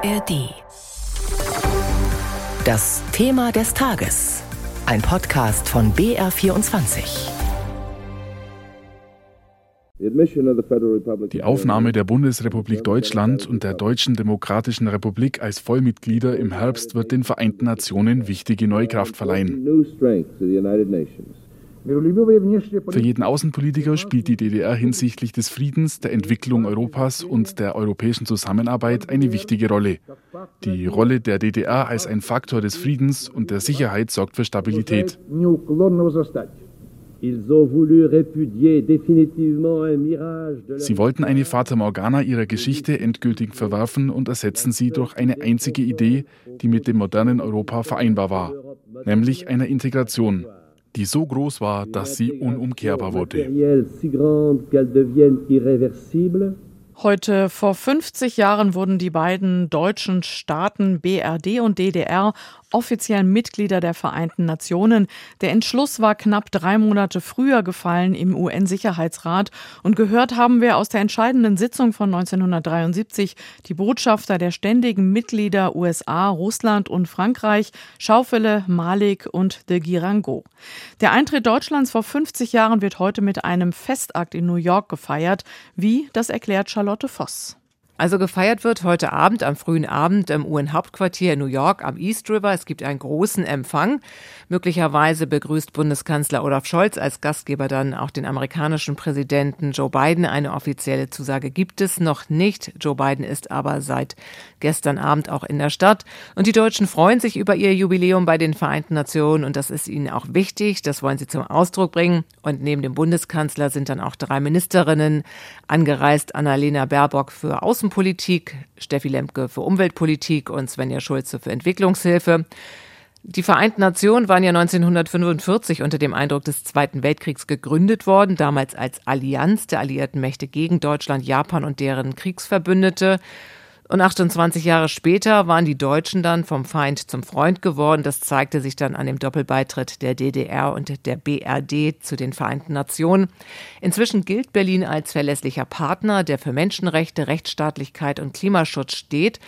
ARD. Das Thema des Tages. Ein Podcast von BR24. Die Aufnahme der Bundesrepublik Deutschland und der Deutschen Demokratischen Republik als Vollmitglieder im Herbst wird den Vereinten Nationen wichtige neue Kraft verleihen. Für jeden Außenpolitiker spielt die DDR hinsichtlich des Friedens, der Entwicklung Europas und der europäischen Zusammenarbeit eine wichtige Rolle. Die Rolle der DDR als ein Faktor des Friedens und der Sicherheit sorgt für Stabilität. Sie wollten eine Fata Morgana ihrer Geschichte endgültig verwerfen und ersetzen sie durch eine einzige Idee, die mit dem modernen Europa vereinbar war, nämlich einer Integration die so groß war, dass sie unumkehrbar wurde. Heute vor 50 Jahren wurden die beiden deutschen Staaten BRD und DDR offiziell Mitglieder der Vereinten Nationen. Der Entschluss war knapp drei Monate früher gefallen im UN-Sicherheitsrat. Und gehört haben wir aus der entscheidenden Sitzung von 1973 die Botschafter der ständigen Mitglieder USA, Russland und Frankreich, Schaufele, Malik und de Girango. Der Eintritt Deutschlands vor 50 Jahren wird heute mit einem Festakt in New York gefeiert. Wie, das erklärt Charlotte Voss. Also gefeiert wird heute Abend, am frühen Abend im UN-Hauptquartier in New York am East River. Es gibt einen großen Empfang. Möglicherweise begrüßt Bundeskanzler Olaf Scholz als Gastgeber dann auch den amerikanischen Präsidenten Joe Biden. Eine offizielle Zusage gibt es noch nicht. Joe Biden ist aber seit gestern Abend auch in der Stadt. Und die Deutschen freuen sich über ihr Jubiläum bei den Vereinten Nationen und das ist ihnen auch wichtig. Das wollen sie zum Ausdruck bringen. Und neben dem Bundeskanzler sind dann auch drei Ministerinnen angereist. Annalena Baerbock für Außen Außenpolitik, Steffi Lemke für Umweltpolitik und Svenja Schulze für Entwicklungshilfe. Die Vereinten Nationen waren ja 1945 unter dem Eindruck des Zweiten Weltkriegs gegründet worden, damals als Allianz der alliierten Mächte gegen Deutschland, Japan und deren Kriegsverbündete. Und 28 Jahre später waren die Deutschen dann vom Feind zum Freund geworden. Das zeigte sich dann an dem Doppelbeitritt der DDR und der BRD zu den Vereinten Nationen. Inzwischen gilt Berlin als verlässlicher Partner, der für Menschenrechte, Rechtsstaatlichkeit und Klimaschutz steht.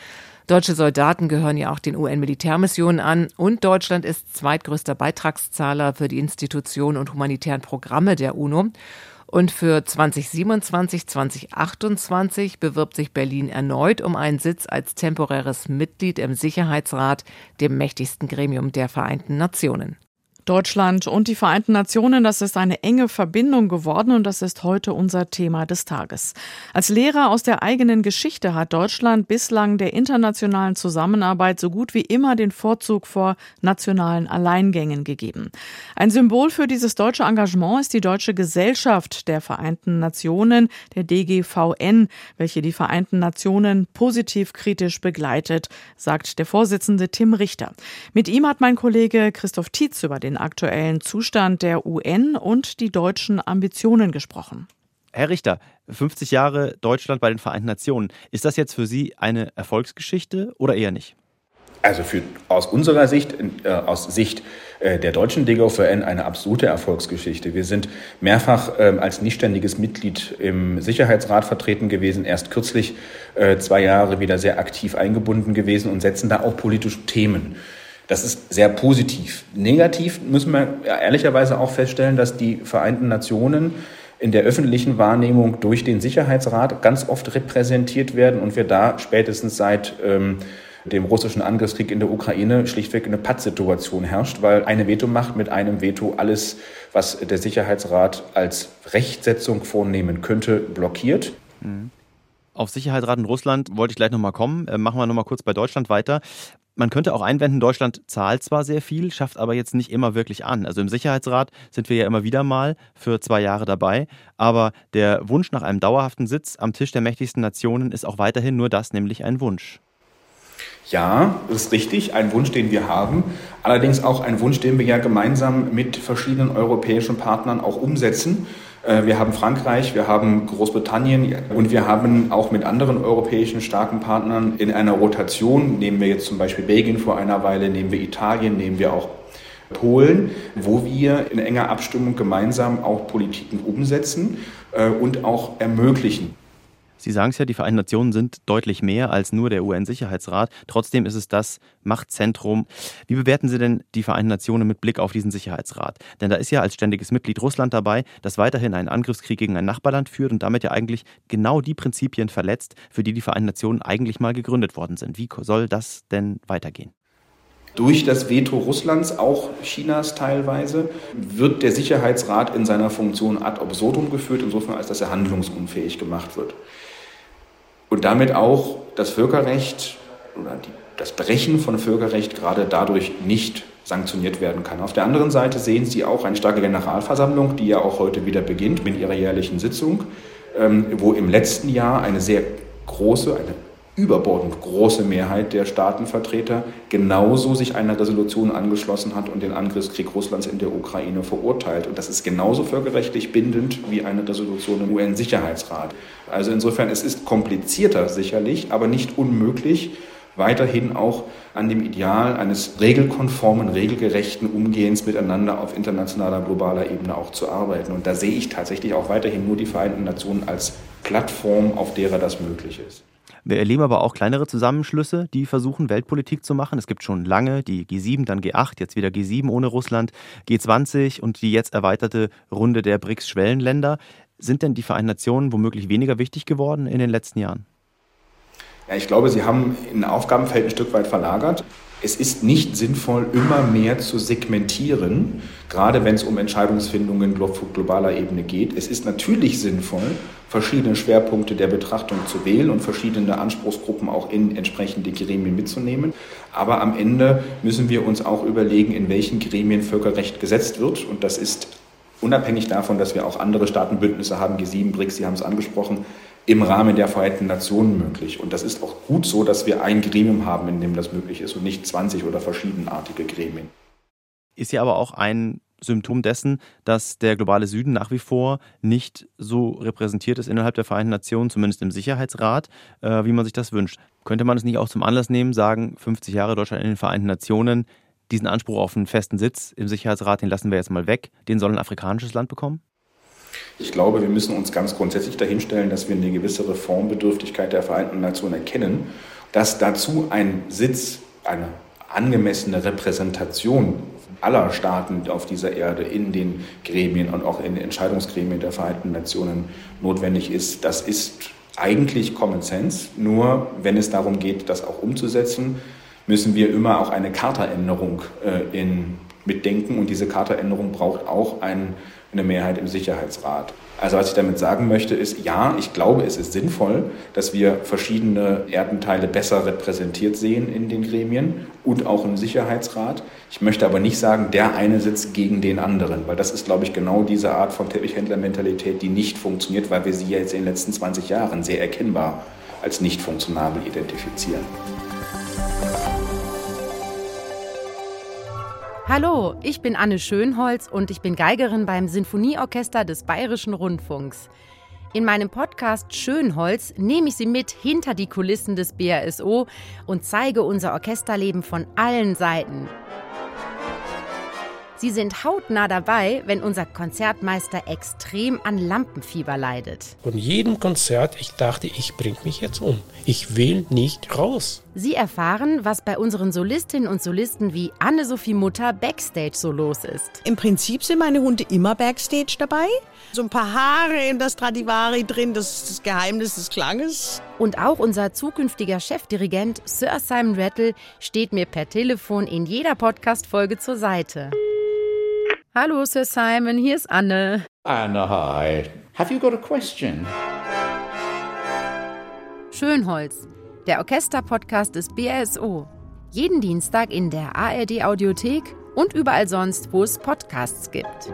Deutsche Soldaten gehören ja auch den UN-Militärmissionen an und Deutschland ist zweitgrößter Beitragszahler für die Institutionen und humanitären Programme der UNO. Und für 2027, 2028 bewirbt sich Berlin erneut um einen Sitz als temporäres Mitglied im Sicherheitsrat, dem mächtigsten Gremium der Vereinten Nationen. Deutschland und die Vereinten Nationen, das ist eine enge Verbindung geworden und das ist heute unser Thema des Tages. Als Lehrer aus der eigenen Geschichte hat Deutschland bislang der internationalen Zusammenarbeit so gut wie immer den Vorzug vor nationalen Alleingängen gegeben. Ein Symbol für dieses deutsche Engagement ist die Deutsche Gesellschaft der Vereinten Nationen, der DGVN, welche die Vereinten Nationen positiv kritisch begleitet, sagt der Vorsitzende Tim Richter. Mit ihm hat mein Kollege Christoph Tietz über den aktuellen Zustand der UN und die deutschen Ambitionen gesprochen. Herr Richter, 50 Jahre Deutschland bei den Vereinten Nationen. Ist das jetzt für Sie eine Erfolgsgeschichte oder eher nicht? Also für, aus unserer Sicht, äh, aus Sicht äh, der deutschen DGVN eine absolute Erfolgsgeschichte. Wir sind mehrfach äh, als nichtständiges Mitglied im Sicherheitsrat vertreten gewesen, erst kürzlich äh, zwei Jahre wieder sehr aktiv eingebunden gewesen und setzen da auch politische Themen. Das ist sehr positiv. Negativ müssen wir ehrlicherweise auch feststellen, dass die Vereinten Nationen in der öffentlichen Wahrnehmung durch den Sicherheitsrat ganz oft repräsentiert werden und wir da spätestens seit ähm, dem russischen Angriffskrieg in der Ukraine schlichtweg eine Pattsituation herrscht, weil eine Vetomacht mit einem Veto alles, was der Sicherheitsrat als Rechtsetzung vornehmen könnte, blockiert. Mhm. Auf Sicherheitsrat in Russland wollte ich gleich nochmal kommen. Äh, machen wir nochmal kurz bei Deutschland weiter. Man könnte auch einwenden, Deutschland zahlt zwar sehr viel, schafft aber jetzt nicht immer wirklich an. Also im Sicherheitsrat sind wir ja immer wieder mal für zwei Jahre dabei, aber der Wunsch nach einem dauerhaften Sitz am Tisch der mächtigsten Nationen ist auch weiterhin nur das, nämlich ein Wunsch. Ja, das ist richtig, ein Wunsch, den wir haben. Allerdings auch ein Wunsch, den wir ja gemeinsam mit verschiedenen europäischen Partnern auch umsetzen. Äh, wir haben Frankreich, wir haben Großbritannien und wir haben auch mit anderen europäischen starken Partnern in einer Rotation, nehmen wir jetzt zum Beispiel Belgien vor einer Weile, nehmen wir Italien, nehmen wir auch Polen, wo wir in enger Abstimmung gemeinsam auch Politiken umsetzen äh, und auch ermöglichen. Sie sagen es ja, die Vereinten Nationen sind deutlich mehr als nur der UN-Sicherheitsrat. Trotzdem ist es das Machtzentrum. Wie bewerten Sie denn die Vereinten Nationen mit Blick auf diesen Sicherheitsrat? Denn da ist ja als ständiges Mitglied Russland dabei, das weiterhin einen Angriffskrieg gegen ein Nachbarland führt und damit ja eigentlich genau die Prinzipien verletzt, für die die Vereinten Nationen eigentlich mal gegründet worden sind. Wie soll das denn weitergehen? Durch das Veto Russlands, auch Chinas teilweise, wird der Sicherheitsrat in seiner Funktion ad absurdum geführt, insofern als dass er handlungsunfähig gemacht wird und damit auch das Völkerrecht oder die, das Brechen von Völkerrecht gerade dadurch nicht sanktioniert werden kann. Auf der anderen Seite sehen Sie auch eine starke Generalversammlung, die ja auch heute wieder beginnt mit ihrer jährlichen Sitzung, ähm, wo im letzten Jahr eine sehr große, eine überbordend große Mehrheit der Staatenvertreter genauso sich einer Resolution angeschlossen hat und den Angriffskrieg Russlands in der Ukraine verurteilt. Und das ist genauso völkerrechtlich bindend wie eine Resolution im UN-Sicherheitsrat. Also insofern, es ist komplizierter sicherlich, aber nicht unmöglich, weiterhin auch an dem Ideal eines regelkonformen, regelgerechten Umgehens miteinander auf internationaler, globaler Ebene auch zu arbeiten. Und da sehe ich tatsächlich auch weiterhin nur die Vereinten Nationen als Plattform, auf derer das möglich ist. Wir erleben aber auch kleinere Zusammenschlüsse, die versuchen, Weltpolitik zu machen. Es gibt schon lange die G7, dann G8, jetzt wieder G7 ohne Russland, G20 und die jetzt erweiterte Runde der BRICS-Schwellenländer. Sind denn die Vereinten Nationen womöglich weniger wichtig geworden in den letzten Jahren? Ja, ich glaube, Sie haben ein Aufgabenfeld ein Stück weit verlagert. Es ist nicht sinnvoll, immer mehr zu segmentieren, gerade wenn es um Entscheidungsfindungen auf globaler Ebene geht. Es ist natürlich sinnvoll, verschiedene Schwerpunkte der Betrachtung zu wählen und verschiedene Anspruchsgruppen auch in entsprechende Gremien mitzunehmen. Aber am Ende müssen wir uns auch überlegen, in welchen Gremien Völkerrecht gesetzt wird. Und das ist unabhängig davon, dass wir auch andere Staatenbündnisse haben, G7, BRICS, Sie haben es angesprochen, im Rahmen der Vereinten Nationen möglich. Und das ist auch gut so, dass wir ein Gremium haben, in dem das möglich ist und nicht 20 oder verschiedenartige Gremien. Ist ja aber auch ein Symptom dessen, dass der globale Süden nach wie vor nicht so repräsentiert ist innerhalb der Vereinten Nationen, zumindest im Sicherheitsrat, äh, wie man sich das wünscht. Könnte man es nicht auch zum Anlass nehmen, sagen, 50 Jahre Deutschland in den Vereinten Nationen, diesen Anspruch auf einen festen Sitz im Sicherheitsrat, den lassen wir jetzt mal weg, den soll ein afrikanisches Land bekommen? Ich glaube, wir müssen uns ganz grundsätzlich dahinstellen, dass wir eine gewisse Reformbedürftigkeit der Vereinten Nationen erkennen, dass dazu ein Sitz, eine angemessene Repräsentation aller Staaten auf dieser Erde in den Gremien und auch in den Entscheidungsgremien der Vereinten Nationen notwendig ist. Das ist eigentlich Common Sense. Nur wenn es darum geht, das auch umzusetzen, müssen wir immer auch eine Chartaänderung äh, mitdenken. Und diese Chartaänderung braucht auch ein eine Mehrheit im Sicherheitsrat. Also was ich damit sagen möchte, ist, ja, ich glaube, es ist sinnvoll, dass wir verschiedene Erdenteile besser repräsentiert sehen in den Gremien und auch im Sicherheitsrat. Ich möchte aber nicht sagen, der eine sitzt gegen den anderen, weil das ist, glaube ich, genau diese Art von Teppichhändlermentalität, die nicht funktioniert, weil wir sie jetzt in den letzten 20 Jahren sehr erkennbar als nicht funktionabel identifizieren. Hallo, ich bin Anne Schönholz und ich bin Geigerin beim Sinfonieorchester des Bayerischen Rundfunks. In meinem Podcast Schönholz nehme ich Sie mit hinter die Kulissen des BRSO und zeige unser Orchesterleben von allen Seiten. Sie sind hautnah dabei, wenn unser Konzertmeister extrem an Lampenfieber leidet. Von jedem Konzert, ich dachte, ich bringe mich jetzt um. Ich will nicht raus. Sie erfahren, was bei unseren Solistinnen und Solisten wie Anne-Sophie Mutter backstage so los ist. Im Prinzip sind meine Hunde immer backstage dabei. So ein paar Haare in das Stradivari drin, das ist das Geheimnis des Klanges. Und auch unser zukünftiger Chefdirigent Sir Simon Rattle steht mir per Telefon in jeder Podcast-Folge zur Seite. Hallo, Sir Simon, hier ist Anne. Anne, hi. Have you got a question? Schönholz, der Orchesterpodcast des BSO. Jeden Dienstag in der ARD Audiothek und überall sonst, wo es Podcasts gibt.